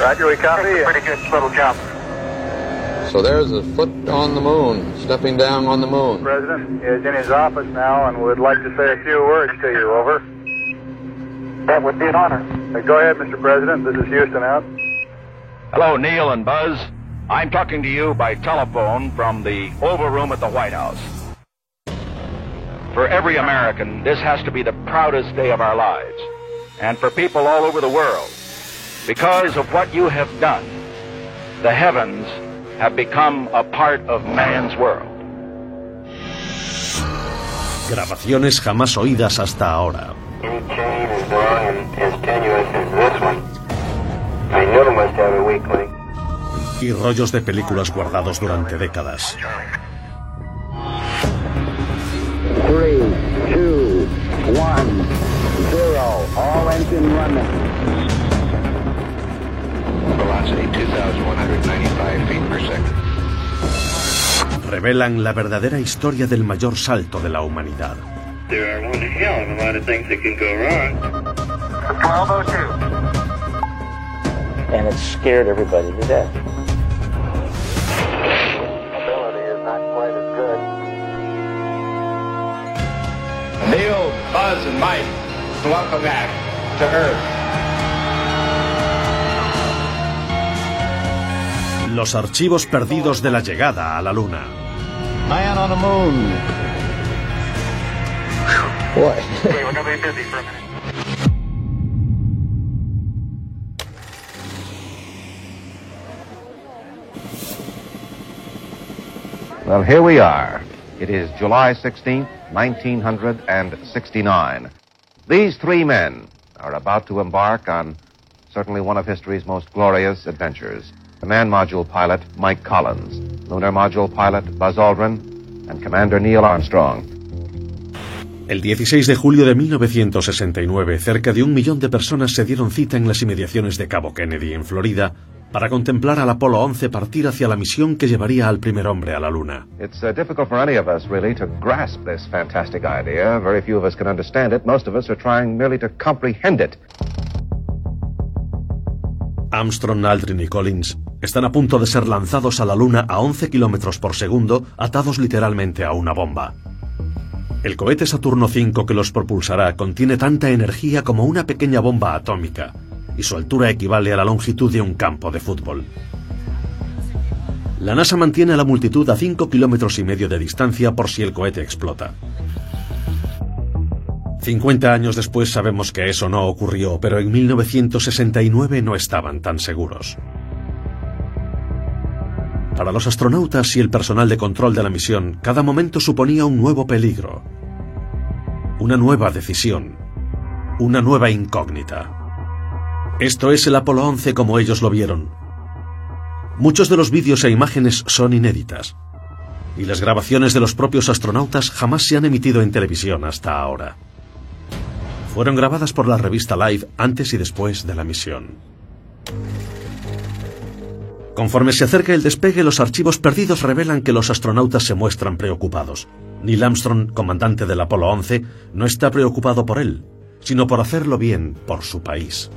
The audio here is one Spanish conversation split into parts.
Roger, we copy. Pretty good little jump. So there's a foot on the moon, stepping down on the moon. President is in his office now and would like to say a few words to you. Over. That would be an honor. Uh, go ahead, Mr. President. This is Houston out. Hello, Neil and Buzz. I'm talking to you by telephone from the Oval Room at the White House. For every American, this has to be the proudest day of our lives. And for people all over the world. Because of what you have done, the heavens have become a part of man's world. Grabaciones jamás oídas hasta ahora. Any chain as long and as tenuous as this one. I know it must have a weak link. Y rollos de películas guardados durante décadas. Three, two, one, zero. All engine running. Velocity 2,195 feet per second. Revelan la verdadera historia del mayor salto de la humanidad. There are one hell of a lot of things that can go wrong. 1202. and it scared everybody to death. Ability is not quite as good. Neil, Buzz, and Mike, welcome back to Earth. Los archivos perdidos de la llegada a la Luna. Man on the moon. What? Okay, we're gonna be busy for a minute. Well, here we are. It is July 16th, 1969. These three men are about to embark on certainly one of history's most glorious adventures. Man module pilot, Mike Collins, lunar module pilot, Buzz Aldrin, and Commander Neil Armstrong. El 16 de julio de 1969, cerca de un millón de personas se dieron cita en las inmediaciones de Cabo Kennedy, en Florida, para contemplar al Apolo 11 partir hacia la misión que llevaría al primer hombre a la Luna. It's uh, difficult for any of us, really, to grasp this fantastic idea. Very few of us can understand it. Most of us are trying merely to comprehend it. Armstrong, Aldrin y Collins están a punto de ser lanzados a la Luna a 11 kilómetros por segundo, atados literalmente a una bomba. El cohete Saturno V que los propulsará contiene tanta energía como una pequeña bomba atómica, y su altura equivale a la longitud de un campo de fútbol. La NASA mantiene a la multitud a 5 kilómetros y medio de distancia por si el cohete explota. 50 años después sabemos que eso no ocurrió, pero en 1969 no estaban tan seguros. Para los astronautas y el personal de control de la misión, cada momento suponía un nuevo peligro, una nueva decisión, una nueva incógnita. Esto es el Apolo 11 como ellos lo vieron. Muchos de los vídeos e imágenes son inéditas, y las grabaciones de los propios astronautas jamás se han emitido en televisión hasta ahora. Fueron grabadas por la revista Live antes y después de la misión. Conforme se acerca el despegue, los archivos perdidos revelan que los astronautas se muestran preocupados. Neil Armstrong, comandante del Apolo 11, no está preocupado por él, sino por hacerlo bien por su país.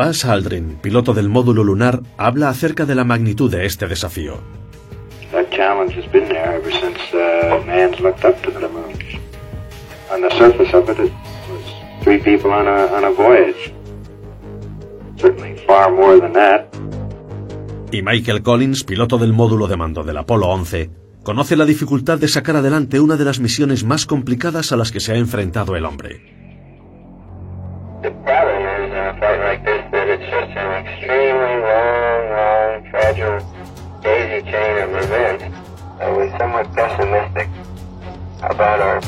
Buzz Aldrin, piloto del módulo lunar, habla acerca de la magnitud de este desafío. Uh. On on on. Y Michael Collins, piloto del módulo de mando del Apolo 11, conoce la dificultad de sacar adelante una de las misiones más complicadas a las que se ha enfrentado el hombre. The problem is a fight like this somewhat pessimistic about our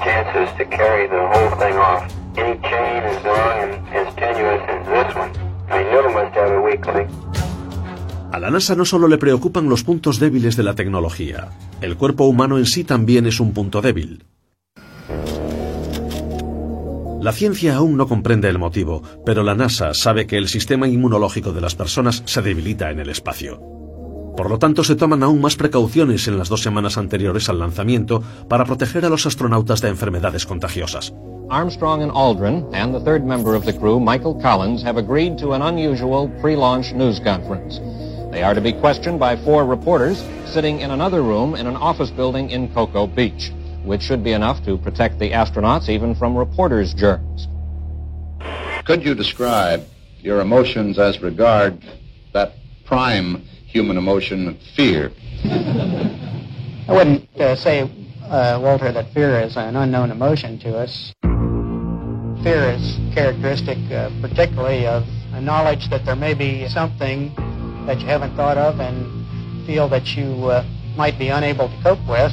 chances to carry the whole thing off. Any chain as long and as tenuous as this one, I know must have a. A la NASA no solo le preocupan los puntos débiles de la tecnología, el cuerpo humano en sí también es un punto débil. La ciencia aún no comprende el motivo, pero la NASA sabe que el sistema inmunológico de las personas se debilita en el espacio. Por lo tanto, se toman aún más precauciones en las dos semanas anteriores al lanzamiento para proteger a los astronautas de enfermedades contagiosas. Armstrong and Aldrin and the third member of the crew, Michael Collins, have agreed to an unusual pre-launch news conference. They are to be questioned by four reporters sitting in another room in an office building in Cocoa Beach, which should be enough to protect the astronauts even from reporters' germs. Could you describe your emotions as regard that prime human emotion, fear? I wouldn't uh, say, uh, Walter, that fear is an unknown emotion to us. Fear is characteristic uh, particularly of a knowledge that there may be something that you haven't thought of and feel that you uh, might be unable to cope with.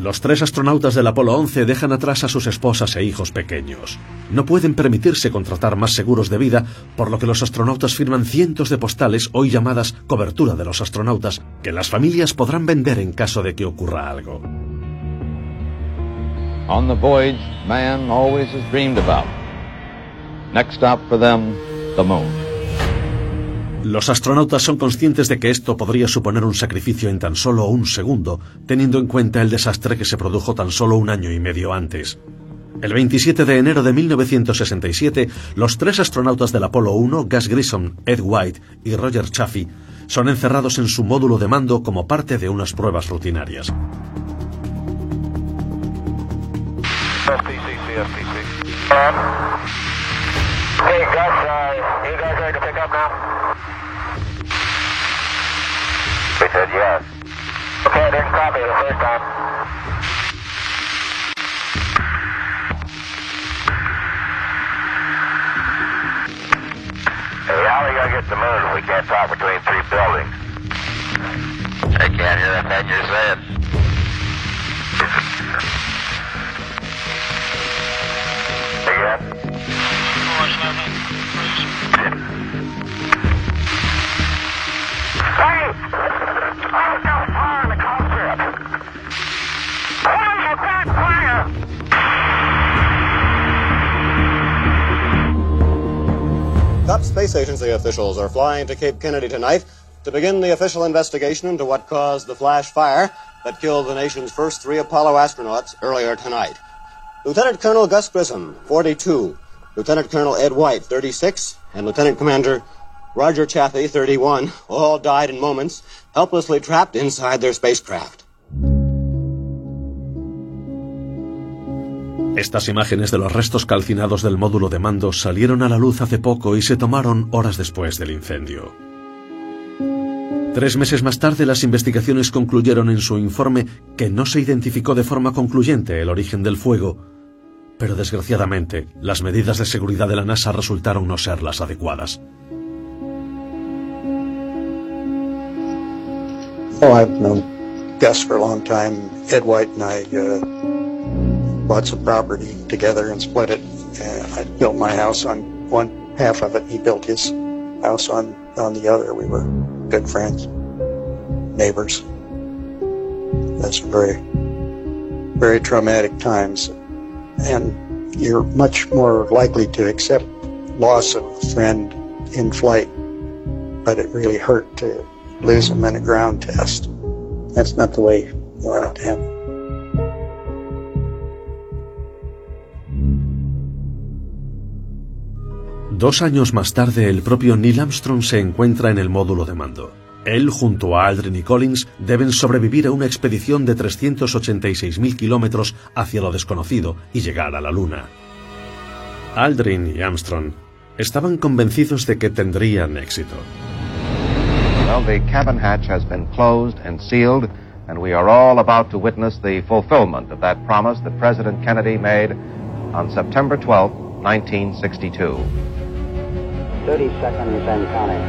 Los tres astronautas del Apolo 11 dejan atrás a sus esposas e hijos pequeños. No pueden permitirse contratar más seguros de vida, por lo que los astronautas firman cientos de postales, hoy llamadas cobertura de los astronautas, que las familias podrán vender en caso de que ocurra algo. On the voyage, man always has dreamed about. Next stop for them, the moon. Los astronautas son conscientes de que esto podría suponer un sacrificio en tan solo un segundo, teniendo en cuenta el desastre que se produjo tan solo un año y medio antes. El 27 de enero de 1967, los tres astronautas del Apolo 1, Gus Grissom, Ed White y Roger Chaffee, son encerrados en su módulo de mando como parte de unas pruebas rutinarias. They said yes. Okay, I didn't copy the first time. Hey, how are we gonna get the moon if we can't talk between three buildings? I can't hear a thing you're saying. Again? Hey! Space Agency officials are flying to Cape Kennedy tonight to begin the official investigation into what caused the flash fire that killed the nation's first three Apollo astronauts earlier tonight. Lieutenant Colonel Gus Grissom, 42, Lieutenant Colonel Ed White, 36, and Lieutenant Commander Roger Chaffee, 31, all died in moments, helplessly trapped inside their spacecraft. Estas imágenes de los restos calcinados del módulo de mando salieron a la luz hace poco y se tomaron horas después del incendio. Tres meses más tarde las investigaciones concluyeron en su informe que no se identificó de forma concluyente el origen del fuego, pero desgraciadamente las medidas de seguridad de la NASA resultaron no ser las adecuadas. Oh, Gus. Ed White and I uh, bought some property together and split it. Uh, I built my house on one half of it. He built his house on, on the other. We were good friends, neighbors. That's very, very traumatic times. And you're much more likely to accept loss of a friend in flight, but it really hurt to lose him in a ground test. That's not the way you want it to happen. Dos años más tarde, el propio Neil Armstrong se encuentra en el módulo de mando. Él, junto a Aldrin y Collins, deben sobrevivir a una expedición de 386.000 kilómetros hacia lo desconocido y llegar a la Luna. Aldrin y Armstrong estaban convencidos de que tendrían éxito. Well, the cabin hatch has been closed and sealed, and we are all about to witness the fulfillment of that promise that President Kennedy made on September 12, 1962. 30 seconds and counting.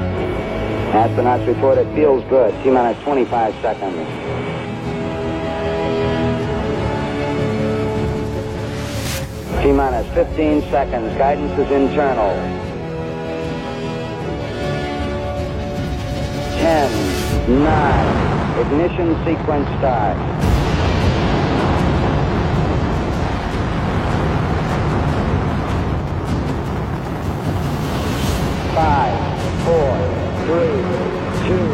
Astronauts report it feels good. T minus 25 seconds. T minus 15 seconds. Guidance is internal. 10, 9, ignition sequence start. Five, four, three, two.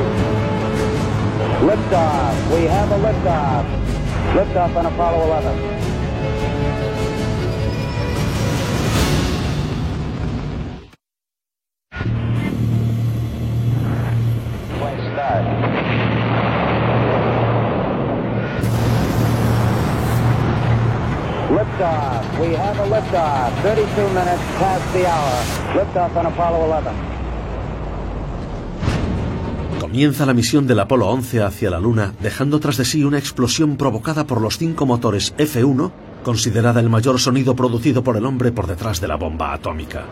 Liftoff. We have a liftoff. Liftoff on Apollo 11. Liftoff. 32 minutes past the hour. On Apollo 11. Comienza la misión del Apolo 11 hacia la Luna, dejando tras de sí una explosión provocada por los cinco motores F1, considerada el mayor sonido producido por el hombre por detrás de la bomba atómica.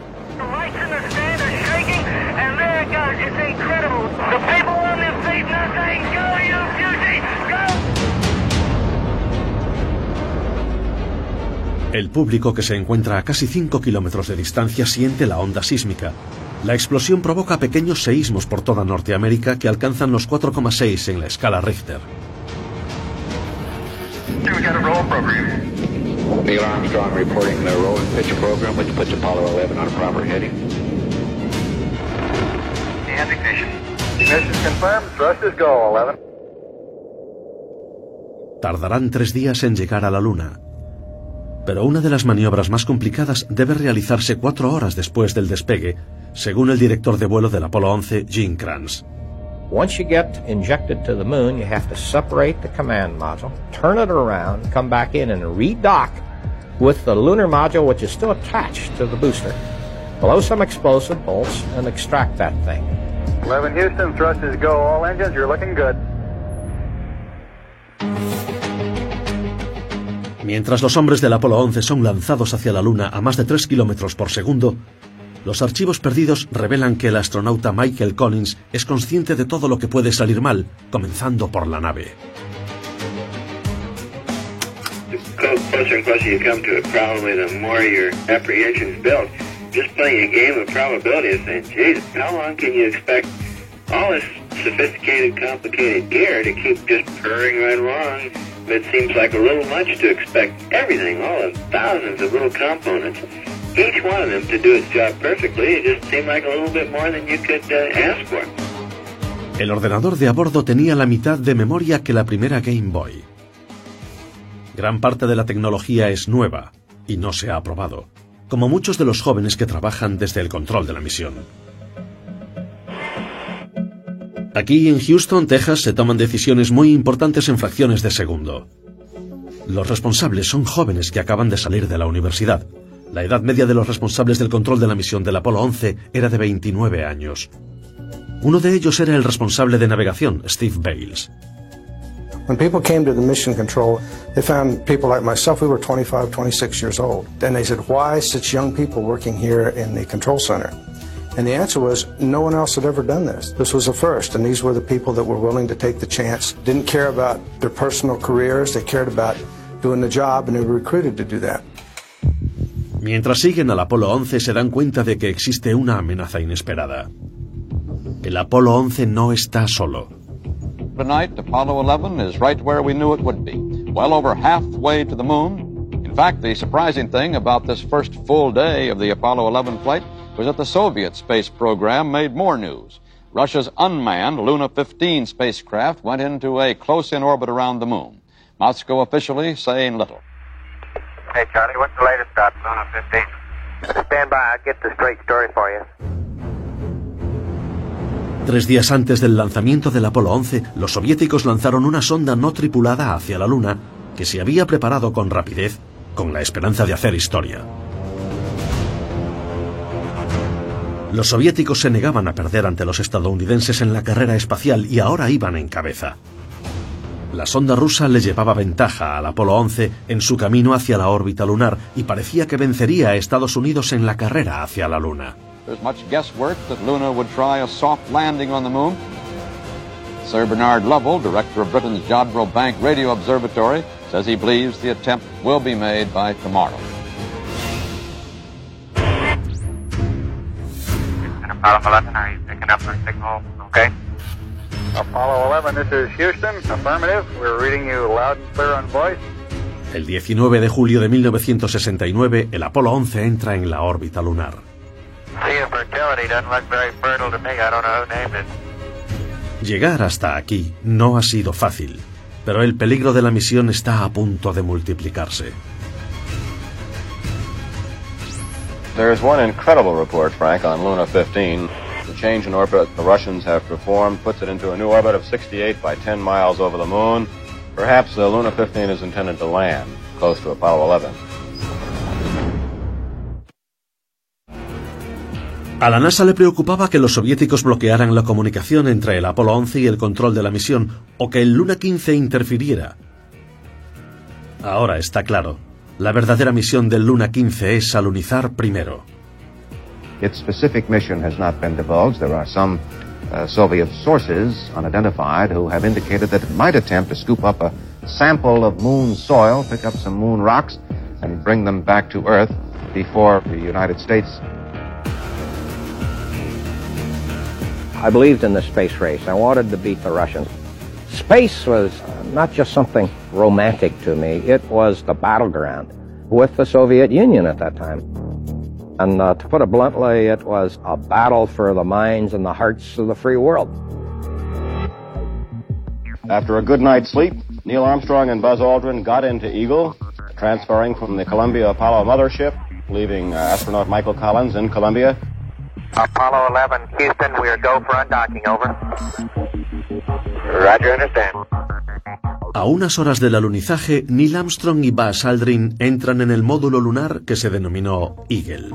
El público que se encuentra a casi 5 kilómetros de distancia siente la onda sísmica. La explosión provoca pequeños seísmos por toda Norteamérica que alcanzan los 4,6 en la escala Richter. We got a roll program. Neil Armstrong reporting the roll and pitch program, which puts Apollo 11 on a proper heading. And ignition. Ignition confirmed. Thrust is go, 11. Tardarán tres días en llegar a la Luna. Pero una de las maniobras más complicadas debe realizarse cuatro horas después del despegue, según el director de vuelo del Apolo 11, Gene Kranz. Once you get injected to the moon, you have to separate the command module, turn it around, come back in and redock with the lunar module, which is still attached to the booster, blow some explosive bolts, and extract that thing. 11 Houston, thrust is go. All engines, you're looking good. Mientras los hombres del Apolo 11 son lanzados hacia la Luna a más de 3 kilómetros por segundo, los archivos perdidos revelan que el astronauta Michael Collins es consciente de todo lo que puede salir mal, comenzando por la nave. It seems like a little much to expect everything, all the thousands of little components, each one of them to do its job perfectly. It just seemed like a little bit more than you could uh, ask for. El ordenador de a bordo tenía la mitad de memoria que la primera Game Boy. Gran parte de la tecnología es nueva y no se ha aprobado, como muchos de los jóvenes que trabajan desde el control de la misión. Aquí en Houston, Texas, se toman decisiones muy importantes en fracciones de segundo. Los responsables son jóvenes que acaban de salir de la universidad. La edad media de los responsables del control de la misión del Apolo 11 era de 29 años. Uno de ellos era el responsable de navegación, Steve Bales. When people came to the mission control, they found people like myself, we were 25, 26 years old. And they said, why such young people working here in the control center? And the answer was, no one else had ever done this. This was a first, and these were the people that were willing to take the chance, didn't care about their personal careers, they cared about doing the job, and they were recruited to do that. Mientras siguen al Apolo 11 se dan cuenta de que existe una amenaza inesperada. El Apolo 11 no está solo. Tonight, Apollo 11 is right where we knew it would be, well over halfway to the moon. In fact, the surprising thing about this first full day of the Apollo 11 flight was that the Soviet space program made more news. Russia's unmanned Luna 15 spacecraft went into a close-in orbit around the moon. Moscow officially saying little. Hey, Charlie, what's the latest about Luna 15? Stand by, I'll get the straight story for you. Tres días antes del lanzamiento del Apolo 11, los soviéticos lanzaron una sonda no tripulada hacia la Luna que se había preparado con rapidez, con la esperanza de hacer historia. Los soviéticos se negaban a perder ante los estadounidenses en la carrera espacial y ahora iban en cabeza. La sonda rusa le llevaba ventaja al Apolo 11 en su camino hacia la órbita lunar y parecía que vencería a Estados Unidos en la carrera hacia la Luna. Sir Bernard Lovell, director of Britain's Jodrell Bank Radio Observatory, says he believes the attempt will be made by tomorrow. Apollo 11, are you picking up our signal okay? Apollo 11, this is Houston. Affirmative. We're reading you loud and clear on voice. El 19 de julio de 1969, el Apolo 11 entra en la órbita lunar. Seeing fertility doesn't look very fertile to me. I don't know who named it. Llegar hasta aquí no ha sido fácil, pero el peligro de la misión está a punto de multiplicarse. There's one incredible report, Frank, on Luna 15. The change in orbit the Russians have performed puts it into a new orbit of 68 by 10 miles over the moon. Perhaps uh, Luna 15 is intended to land close to Apollo 11. A la NASA le preocupaba que los soviéticos bloquearan la comunicación entre el Apolo 11 y el control de la misión, o que el Luna 15 interfiriera. Ahora está claro, la verdadera misión del Luna 15 es alunizar primero. Its specific mission has not been divulged. There are some uh, Soviet sources, unidentified, who have indicated that it might attempt to scoop up a sample of moon soil, pick up some moon rocks, and bring them back to Earth before the United States I believed in the space race. I wanted to beat the Russians. Space was not just something romantic to me, it was the battleground with the Soviet Union at that time. And uh, to put it bluntly, it was a battle for the minds and the hearts of the free world. After a good night's sleep, Neil Armstrong and Buzz Aldrin got into Eagle, transferring from the Columbia Apollo mothership, leaving uh, astronaut Michael Collins in Columbia. Apollo 11, Houston, we are go for undocking, over. Roger, understand. A unas horas del alunizaje, Neil Armstrong y Buzz Aldrin entran en el módulo lunar que se denominó Eagle.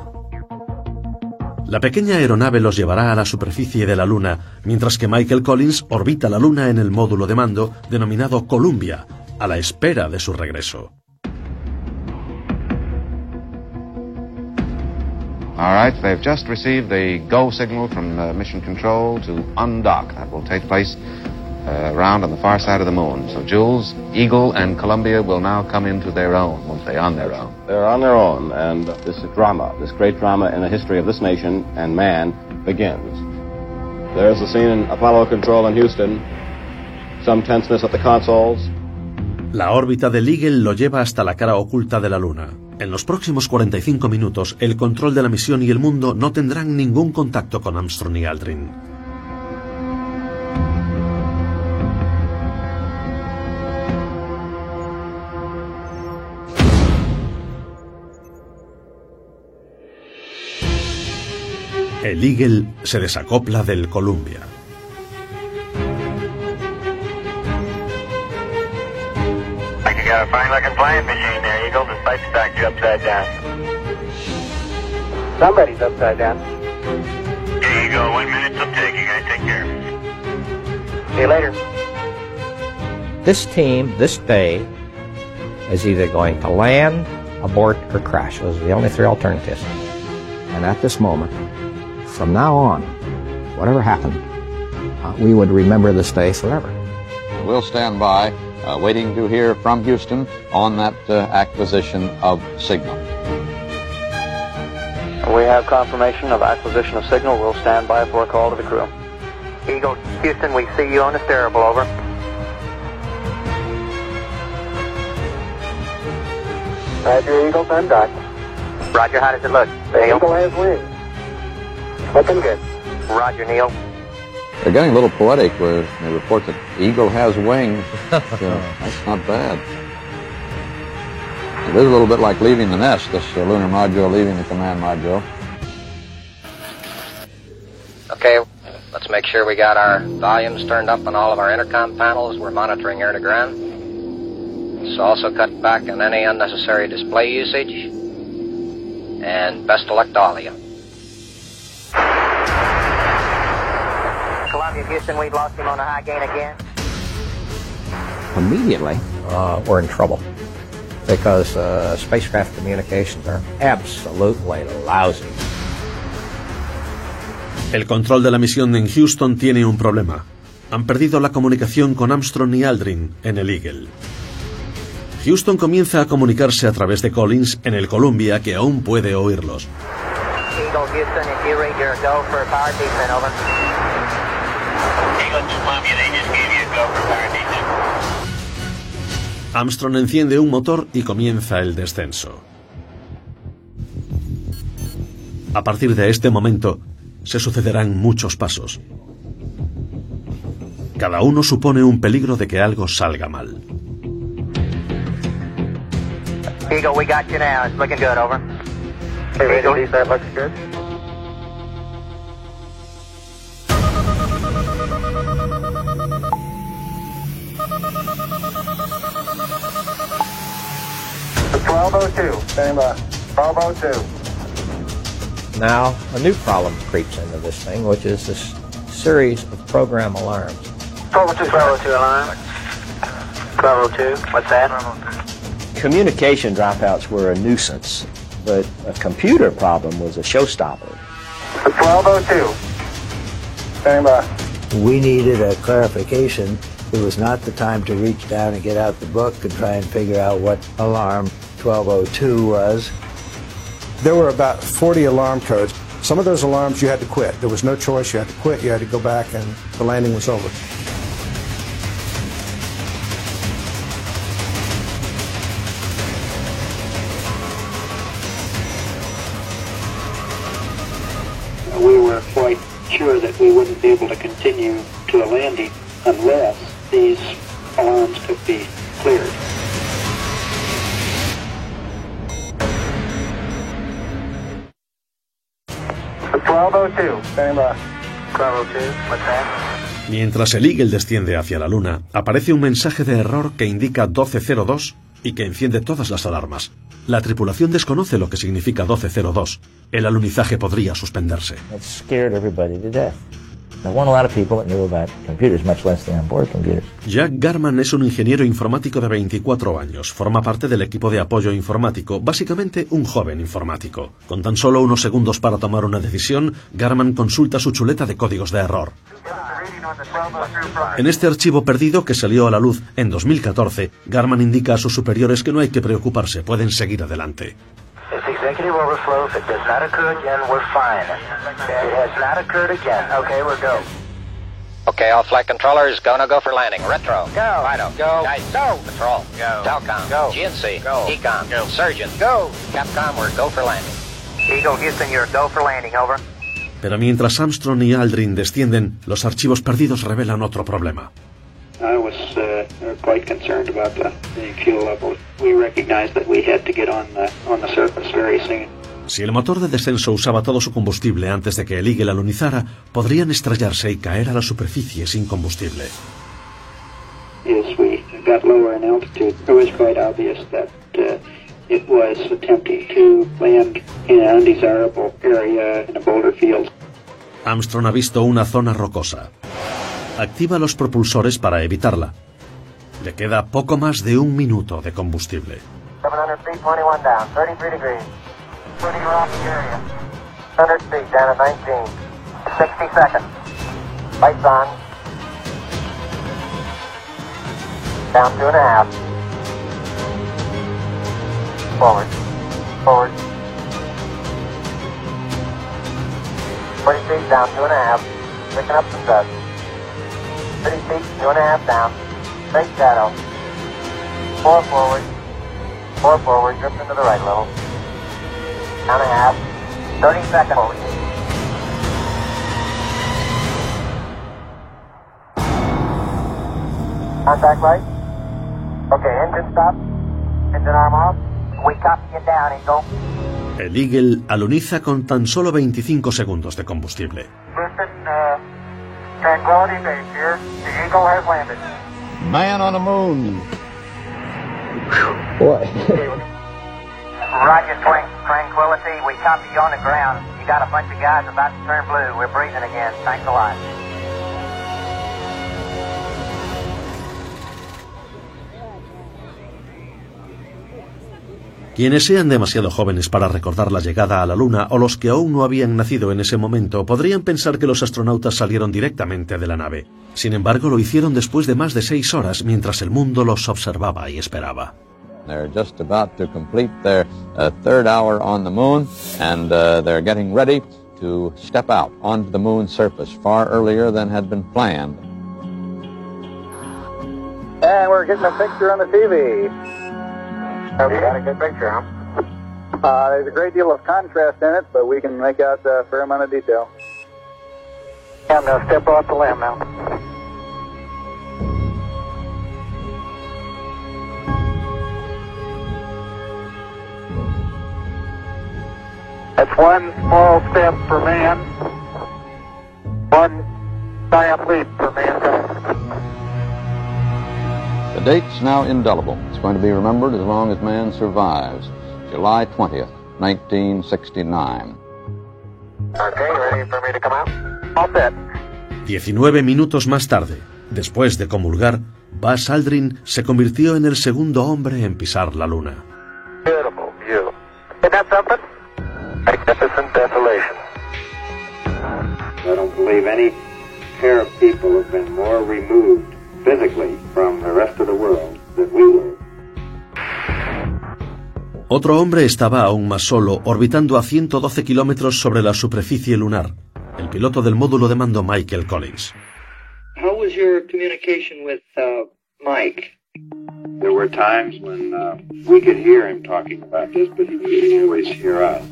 La pequeña aeronave los llevará a la superficie de la Luna, mientras que Michael Collins orbita la Luna en el módulo de mando denominado Columbia, a la espera de su regreso. All right, they've just received the go signal from uh, Mission Control to undock. That will take place uh, around on the far side of the moon. So Jules, Eagle, and Columbia will now come into their own, won't they? On their own. They're on their own, and this drama, this great drama in the history of this nation and man, begins. There's the scene in Apollo Control in Houston. Some tenseness at the consoles. La órbita del Eagle lo lleva hasta la cara oculta de la Luna. En los próximos 45 minutos, el control de la misión y el mundo no tendrán ningún contacto con Armstrong y Aldrin. El Eagle se desacopla del Columbia. Like you got a fine looking flying machine there, Eagle. The sight stacked you upside down. Somebody's upside down. Here you go. One minute till take. You take care. See you later. This team, this day, is either going to land, abort, or crash. Those are the only three alternatives. And at this moment, from now on, whatever happened, uh, we would remember this day forever. We'll stand by, uh, waiting to hear from Houston on that uh, acquisition of signal. We have confirmation of acquisition of signal. We'll stand by for a call to the crew. Eagle, Houston, we see you on the steerable, over. Roger, Eagle, undocked. Roger, how does it look? The Neil? Eagle has wings. Looking good. Roger, Neil. They're getting a little poetic where they report that Eagle has wings. so that's not bad. It is a little bit like leaving the nest, this uh, lunar module leaving the command module. Okay, let's make sure we got our volumes turned up on all of our intercom panels. We're monitoring air to ground. So also cut back on any unnecessary display usage. And best of luck to all of you. Columbia, Houston, we've lost him on a high gain again. Immediately, uh, we're in trouble because uh, spacecraft communications are absolutely lousy. El control de la misión en Houston tiene un problema. Han perdido la comunicación con Armstrong y Aldrin en el Eagle. Houston comienza a comunicarse a través de Collins en el Columbia que aún puede oírlos. Eagle, Houston, if you read your go for power decent, over. Armstrong enciende un motor y comienza el descenso. A partir de este momento, se sucederán muchos pasos. Cada uno supone un peligro de que algo salga mal. Eagle, we got you now. It's looking good, over. Hey, Eagle, that looks good. Twelve oh two. Stand by. Twelve oh two. Now, a new problem creeps into this thing, which is this series of program alarms. 1202. 1202 alarm. 1202. What's that? Communication dropouts were a nuisance, but a computer problem was a showstopper. 1202. Stand by. We needed a clarification. It was not the time to reach down and get out the book and try and figure out what alarm 1202 was. There were about 40 alarm codes. Some of those alarms you had to quit. There was no choice. You had to quit. You had to go back, and the landing was over. We were quite sure that we wouldn't be able to continue to a landing unless these alarms could be cleared. Mientras el Eagle desciende hacia la Luna, aparece un mensaje de error que indica 1202 y que enciende todas las alarmas. La tripulación desconoce lo que significa 1202. El alunizaje podría suspenderse. Jack Garman es un ingeniero informático de 24 años. Forma parte del equipo de apoyo informático, básicamente un joven informático. Con tan solo unos segundos para tomar una decisión, Garman consulta su chuleta de códigos de error. En este archivo perdido que salió a la luz en 2014, Garman indica a sus superiores que no hay que preocuparse, pueden seguir adelante. Executive overflow. If it does not occur again, we're fine. It has not occurred again. Okay, we're go. Okay, all flight controllers, gonna go for landing. Retro. Go. Fido. Go. Guys, Go. Patrol. Go. Telcom. Go. GNC. Go. Econ. Go. Surgeon. Go. Capcom, we're go for landing. Eagle, Houston, you're go for landing. Over. Pero mientras Armstrong y Aldrin descienden, los archivos perdidos revelan otro problema. Concerned about the, the fuel level. We recognized that we had to get on the on the surface very soon. Si el motor de descenso usaba todo su combustible antes de que el Eagle alunizara, podrían estrellarse y caer a la superficie sin combustible. As we got lower in altitude, it was quite obvious that uh, it was attempting to land in an undesirable area in a boulder field. Armstrong ha visto una zona rocosa. Activa los propulsores para evitarla. Le queda poco más de un minuto de combustible. 700 feet, 21 down, 33 degrees. Pretty rocky area. 100 feet, down at 19. 60 seconds. Lights on. Down two and a half. Forward. Forward. 20 feet, down two and a half. Picking up some dust. 30 feet, two and a half down. Straight shadow. Four forward. Four forward, drifting to the right a little. Down a half. 30 seconds. Forward. Contact light. Okay, engine stop. Engine arm off. We copy you down, Eagle. El Eagle aluniza con tan solo 25 segundos de combustible. Houston, uh, Tranquility Base here. The Eagle has landed. Man on the moon. Boy. Roger. Tranquility. We copy you on the ground. You got a bunch of guys about to turn blue. We're breathing again. Thanks a lot. Quienes sean demasiado jóvenes para recordar la llegada a la Luna o los que aún no habían nacido en ese momento podrían pensar que los astronautas salieron directamente de la nave. Sin embargo, lo hicieron después de más de seis horas mientras el mundo los observaba y esperaba. They're just about to complete their uh, third hour on the moon, and uh, they're getting ready to step out onto the moon's surface far earlier than had been planned. And we're getting a picture on the TV. You got a good picture, huh? Uh, there's a great deal of contrast in it, but we can make out a fair amount of detail. I'm going to step off the limb now. That's one small step for man, one giant leap for mankind. The date's now indelible. It's going to be remembered as long as man survives. July 20th, 1969. Okay, ready for me to come out? All set. 19 minutos más tarde, después de comulgar, Buzz Aldrin se convirtió en el segundo hombre en pisar la luna. Beautiful view. Removed physically from the rest of the world than we were. Otro hombre estaba aún más solo, orbitando a 112 kilómetros sobre la superficie lunar, el piloto del módulo de mando Michael Collins. How was your communication with uh, Mike? There were times when uh, we could hear him talking about this, but he couldn't always hear us.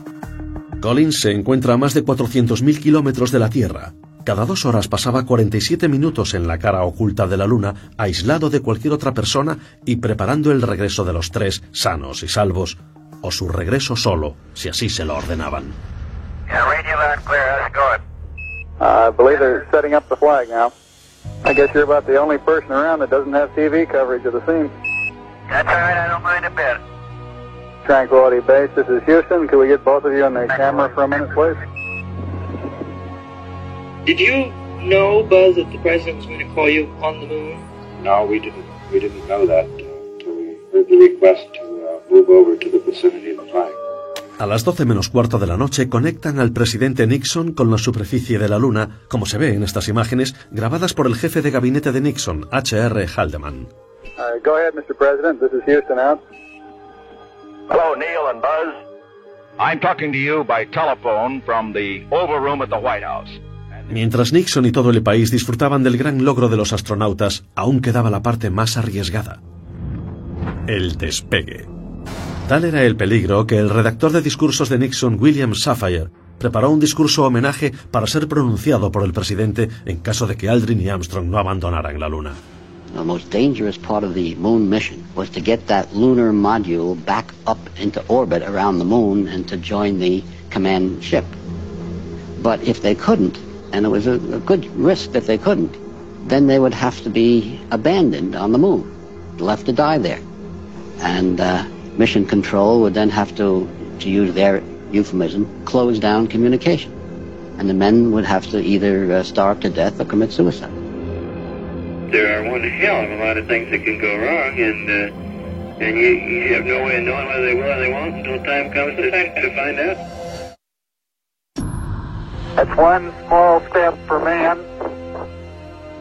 Collins se encuentra a más de 400.000 kilómetros de la Tierra. Cada dos horas pasaba 47 minutos en la cara oculta de la Luna, aislado de cualquier otra persona y preparando el regreso de los tres, sanos y salvos, o su regreso solo, si así se lo ordenaban. Yeah, radio loud and clear. How's it going? I believe they're setting up the flag now. I guess you're about the only person around that doesn't have TV coverage of the scene. That's all right. I don't mind a bit. Tranquility Base, this is Houston. Could we get both of you on the camera for a minute, please? Did you know, Buzz, that the president was going to call you on the moon? No, we didn't. We didn't know that uh, until we heard the request to uh, move over to the vicinity of the flag. A las 12 menos cuarto de la noche conectan al presidente Nixon con la superficie de la Luna, como se ve en estas imágenes grabadas por el jefe de gabinete de Nixon, H.R. Haldeman. Right, go ahead, Mr. President. This is Houston out. Hello, Neil and Buzz. I'm talking to you by telephone from the Oval Room at the White House. Mientras Nixon y todo el país disfrutaban del gran logro de los astronautas, aún quedaba la parte más arriesgada. El despegue. Tal era el peligro que el redactor de discursos de Nixon, William Safire, preparó un discurso homenaje para ser pronunciado por el presidente en caso de que Aldrin y Armstrong no abandonaran la Luna. The most dangerous part of the moon mission was to get that lunar module back up into orbit around the moon and to join the command ship. But if they couldn't, and it was a, good risk that they couldn't, then they would have to be abandoned on the moon, left to die there. And uh, mission control would then have to, to use their euphemism, close down communication. And the men would have to either uh, starve to death or commit suicide. There are one hell of a lot of things that can go wrong, and uh, and you, you have no way of knowing whether they will or they won't until time comes to, to find out. That's one small step for man,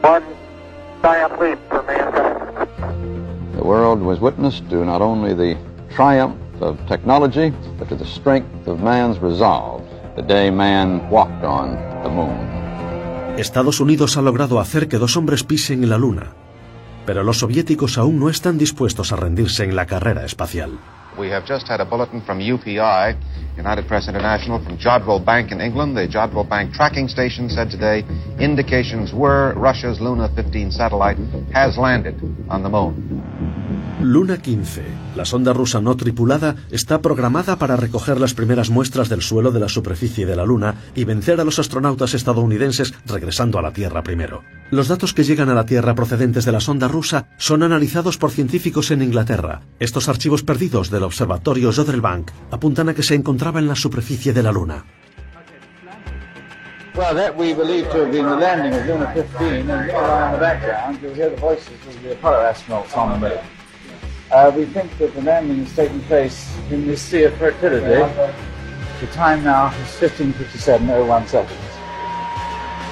one giant leap for mankind. The world was witness to not only the triumph of technology, but to the strength of man's resolve the day man walked on the moon. Estados Unidos ha logrado hacer que dos hombres pisen la Luna, pero los soviéticos aún no están dispuestos a rendirse en la carrera espacial. We have just had a bulletin from UPI, United Press International, from Jodrell Bank in England. The Jodrell Bank tracking station said today indications were Russia's Luna 15 satellite has landed on the moon. Luna 15, la sonda rusa no tripulada, está programada para recoger las primeras muestras del suelo de la superficie de la Luna y vencer a los astronautas estadounidenses regresando a la Tierra primero. Los datos que llegan a la Tierra procedentes de la sonda rusa son analizados por científicos en Inglaterra. Estos archivos perdidos del observatorio Jodrell apuntan a que se encontraba en la superficie de la Luna. Well, that we believe to have been the landing of Luna 15, and around the background you'll hear the voices of the Apollo astronauts on the moon. Uh, we think that the landing has taken place in this Sea of Fertility. The time now is 15.57.01 seconds.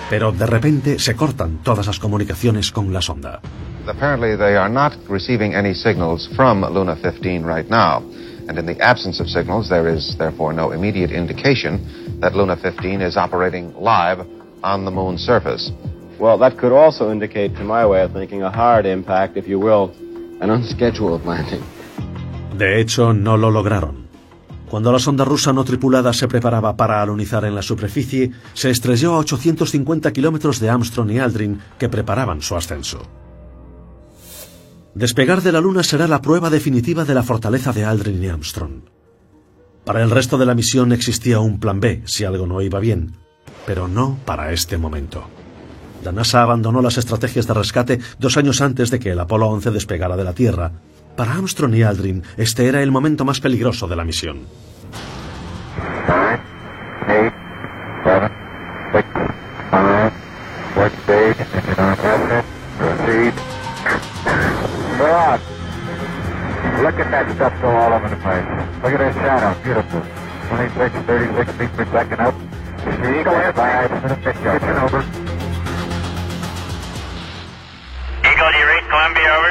Pero de repente se cortan todas las comunicaciones con la sonda. Apparently, they are not receiving any signals from Luna 15 right now. and in the absence of signals, there is therefore no immediate indication that Luna 15 is operating live on the moon's surface. Well, that could also indicate, to my way of thinking, a hard impact, if you will, an unscheduled landing. De hecho, no lo lograron. Cuando la sonda rusa no tripulada se preparaba para alunizar en la superficie, se estrelló a 850 kilómetros de Armstrong y Aldrin, que preparaban su ascenso. Despegar de la Luna será la prueba definitiva de la fortaleza de Aldrin y Armstrong. Para el resto de la misión existía un plan B si algo no iba bien, pero no para este momento. La NASA abandonó las estrategias de rescate dos años antes de que el Apolo 11 despegara de la Tierra. Para Armstrong y Aldrin, este era el momento más peligroso de la misión. Look over?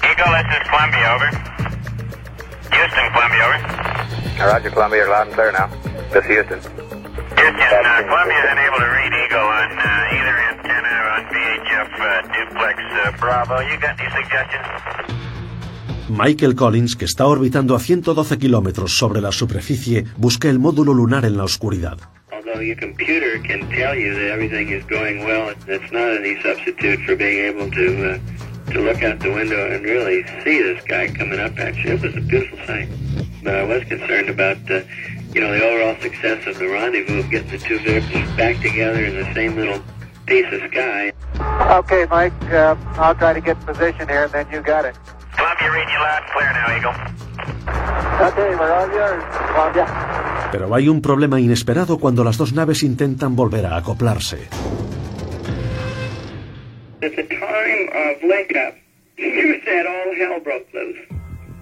Eagle, this is Columbia over. Houston, Columbia over. Roger, Columbia, you're loud and clear now. This is Houston. Houston, uh, Columbia is unable to read Eagle on uh, either antenna on VHF uh, duplex uh, Bravo. You got any suggestions? Michael Collins, que está orbitando a 112 kilómetros sobre la superficie, busca el módulo lunar en la oscuridad. Although your computer can tell you that everything is going well, it's not any substitute for being able to uh, to look out the window and really see this guy coming up at you. It was a beautiful sight. But I was concerned about uh, you know the overall success of the rendezvous of getting the two vehicles back together in the same little piece of sky. Okay, Mike, uh, I'll try to get in position here, and then you got it. Columbia, read you loud and clear now, Eagle. Okay, we're all yours, Columbia. Pero hay un problema inesperado cuando las dos naves intentan volver a acoplarse. At the time of link up, you said all hell broke loose.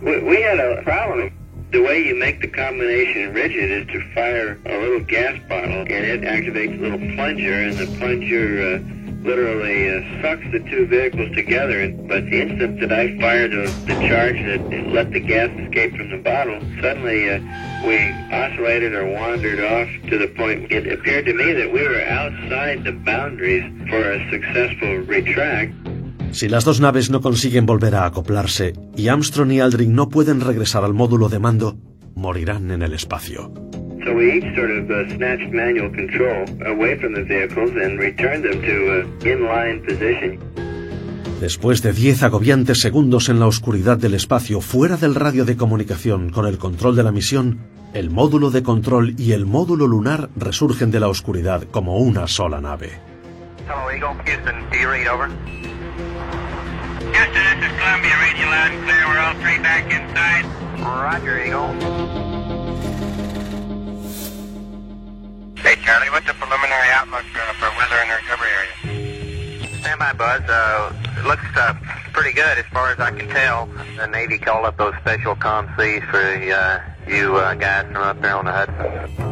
We, we had a problem. The way you make the combination rigid is to fire a little gas bottle, and it activates a little plunger, and the plunger uh, literally uh, sucks the two vehicles together. But the instant that I fired the, the charge that let the gas escape from the bottle, suddenly uh, we oscillated or wandered off to the point it appeared to me that we were outside the boundaries for a successful retract. Si las dos naves no consiguen volver a acoplarse y Armstrong y Aldrin no pueden regresar al módulo de mando, morirán en el espacio. So we each sort of uh, snatched manual control away from the vehicles and returned them to uh, inline position. Después de 10 agobiantes segundos en la oscuridad del espacio fuera del radio de comunicación con el control de la misión, el módulo de control y el módulo lunar resurgen de la oscuridad como una sola nave. Hello, Eagle. Houston, do you read over? Houston, this is Columbia. Read you loud and clear. We're all three back inside. Roger, Eagle. Hey, Charlie, what's the preliminary outlook uh, for weather in the recovery area? Stand by, Buzz. Uh, it looks uh, pretty good as far as I can tell. The Navy called up those special com Cs for uh, you uh, guys from up there on the Hudson.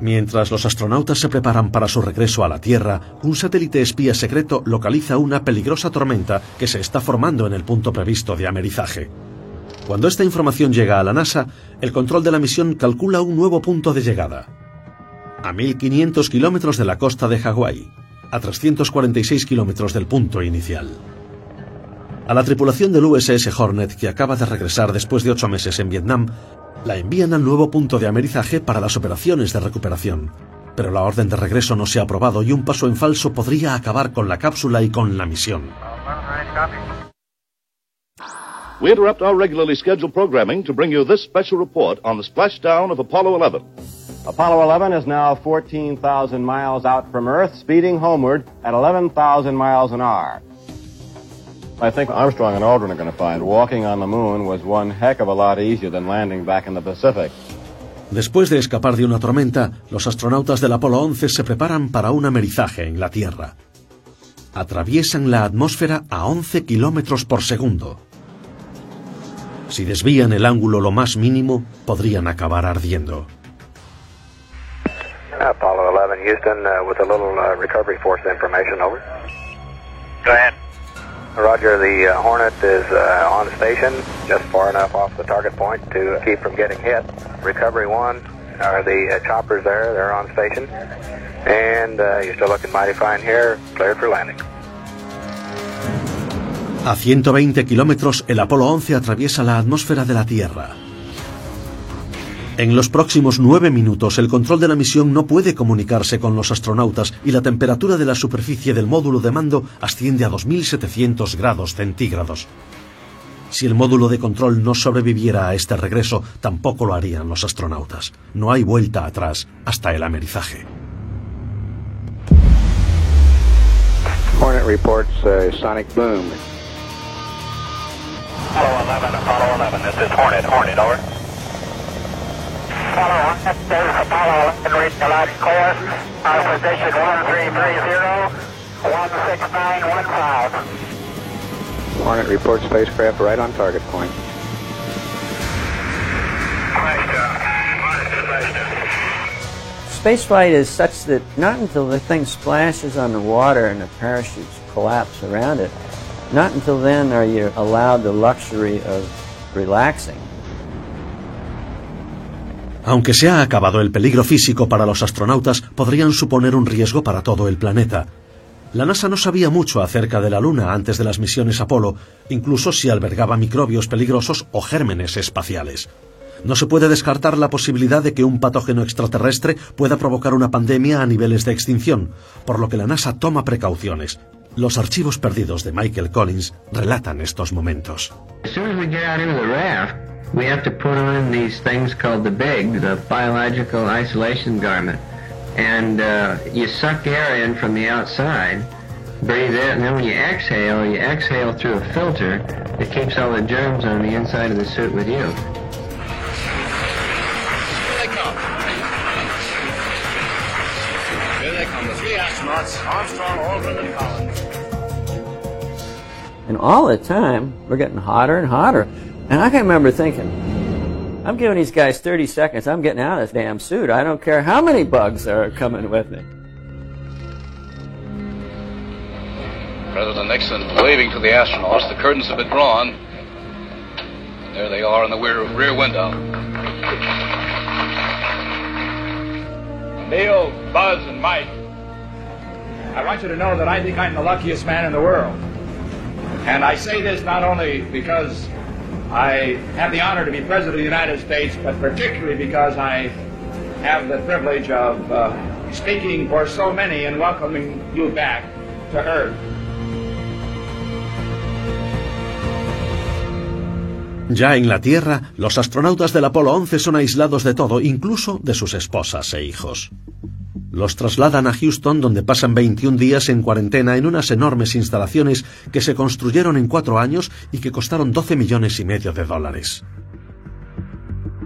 Mientras los astronautas se preparan para su regreso a la Tierra, un satélite espía secreto localiza una peligrosa tormenta que se está formando en el punto previsto de amerizaje. Cuando esta información llega a la NASA, el control de la misión calcula un nuevo punto de llegada. A 1500 kilómetros de la costa de Hawái, a 346 kilómetros del punto inicial. A la tripulación del USS Hornet, que acaba de regresar después de ocho meses en Vietnam, la envían al nuevo punto de amerizaje para las operaciones de recuperación. Pero la orden de regreso no se ha aprobado y un paso en falso podría acabar con la cápsula y con la misión. We interrupt our regularly scheduled programming to bring you this special report on the splashdown of Apollo 11. Apollo 11 is now 14,000 miles out from Earth, speeding homeward at 11,000 miles an hour. I think Armstrong and Aldrin are going to find walking on the moon was one heck of a lot easier than landing back in the Pacific. Después de escapar de una tormenta, los astronautas del Apolo 11 se preparan para un amerizaje en la Tierra. Atraviesan la atmósfera a 11 kilómetros por segundo. Si desvían el ángulo lo más mínimo, podrían acabar ardiendo. Apollo 11, Houston, uh, with a little uh, recovery force information, over. Go ahead. Roger, the uh, Hornet is uh, on station, just far enough off the target point to keep from getting hit. Recovery 1, are the uh, choppers there, they're on station. And uh, you're still looking mighty fine here, cleared for landing. A 120 kilómetros, el Apolo 11 atraviesa la atmósfera de la Tierra. En los próximos nueve minutos, el control de la misión no puede comunicarse con los astronautas y la temperatura de la superficie del módulo de mando asciende a 2700 grados centígrados. Si el módulo de control no sobreviviera a este regreso, tampoco lo harían los astronautas. No hay vuelta atrás hasta el amerizaje. Hornet reports uh, sonic boom. Apollo 11, Apollo 11, this is Hornet, Hornet, over. Apollo 11, this is Apollo 11, reading the loud and clear. Our position 1330, 16915. Hornet reports spacecraft right on target point. Spaceflight is such that not until the thing splashes on the water and the parachutes collapse around it, not until then are you allowed the luxury of relaxing. Aunque se ha acabado el peligro físico para los astronautas, podrían suponer un riesgo para todo el planeta. La NASA no sabía mucho acerca de la Luna antes de las misiones Apolo, incluso si albergaba microbios peligrosos o gérmenes espaciales. No se puede descartar la posibilidad de que un patógeno extraterrestre pueda provocar una pandemia a niveles de extinción, por lo que la NASA toma precauciones. Los archivos perdidos de Michael Collins relatan estos momentos. We have to put on these things called the BIG, the biological isolation garment. And uh, you suck air in from the outside, breathe it, and then when you exhale, you exhale through a filter that keeps all the germs on the inside of the suit with you. Armstrong, Aldrin, and Collins. And all the time, we're getting hotter and hotter. And I can remember thinking, I'm giving these guys 30 seconds, I'm getting out of this damn suit. I don't care how many bugs are coming with me. President Nixon waving to the astronauts. The curtains have been drawn. There they are in the rear, rear window. Neil, Buzz, and Mike, I want you to know that I think I'm the luckiest man in the world. And I say this not only because I have the honor to be President of the United States, but particularly because I have the privilege of uh, speaking for so many and welcoming you back to Earth. Ya en la Tierra, los astronautas del Apolo 11 son aislados de todo, incluso de sus esposas e hijos. Los trasladan a Houston, donde pasan 21 días en cuarentena en unas enormes instalaciones que se construyeron en cuatro años y que costaron 12 millones y medio de dólares.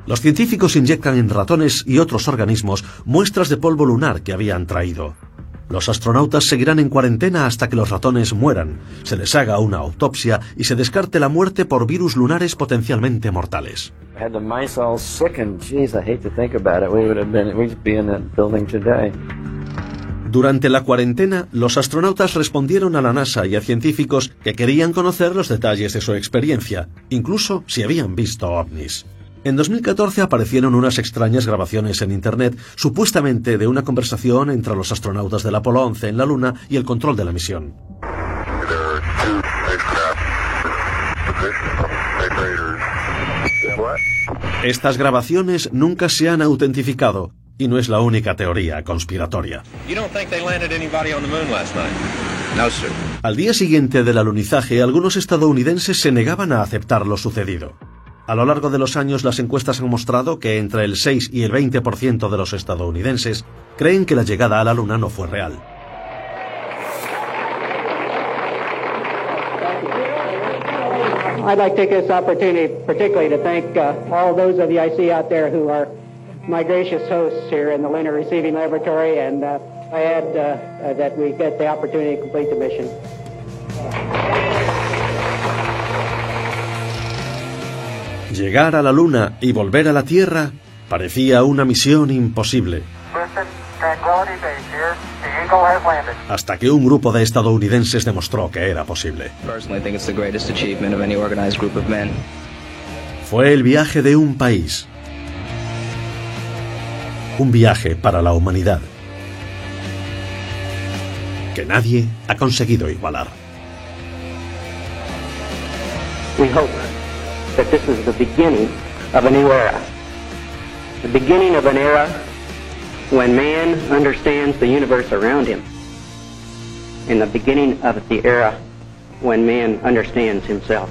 Los científicos inyectan en ratones y otros organismos muestras de polvo lunar que habían traído. Los astronautas seguirán en cuarentena hasta que los ratones mueran, se les haga una autopsia y se descarte la muerte por virus lunares potencialmente mortales. Durante la cuarentena, los astronautas respondieron a la NASA y a científicos que querían conocer los detalles de su experiencia, incluso si habían visto ovnis. En 2014 aparecieron unas extrañas grabaciones en Internet, supuestamente de una conversación entre los astronautas del Apolo 11 en la Luna y el control de la misión. Estas grabaciones nunca se han autentificado y no es la única teoría conspiratoria. No. Al día siguiente del alunizaje, algunos estadounidenses se negaban a aceptar lo sucedido. A lo largo de los años, las encuestas han mostrado que entre el 6 y el 20% de los estadounidenses creen que la llegada a la Luna no fue real. I'd like to take this opportunity particularly to thank uh, all those of you I see out there who are my gracious hosts here in the Lunar Receiving Laboratory, and uh, I add uh, uh, that we get the opportunity to complete the mission. Llegar a la Luna y volver a la Tierra parecía una misión imposible. Hasta que un grupo de estadounidenses demostró que era posible. Personally, I think it's the greatest achievement of any organized group of men. Fue el viaje de un país. Un viaje para la humanidad. Que nadie ha conseguido igualar. We hope that this is the beginning of a new era. The beginning of an era when man understands the universe around him. And the beginning of the era when man understands himself.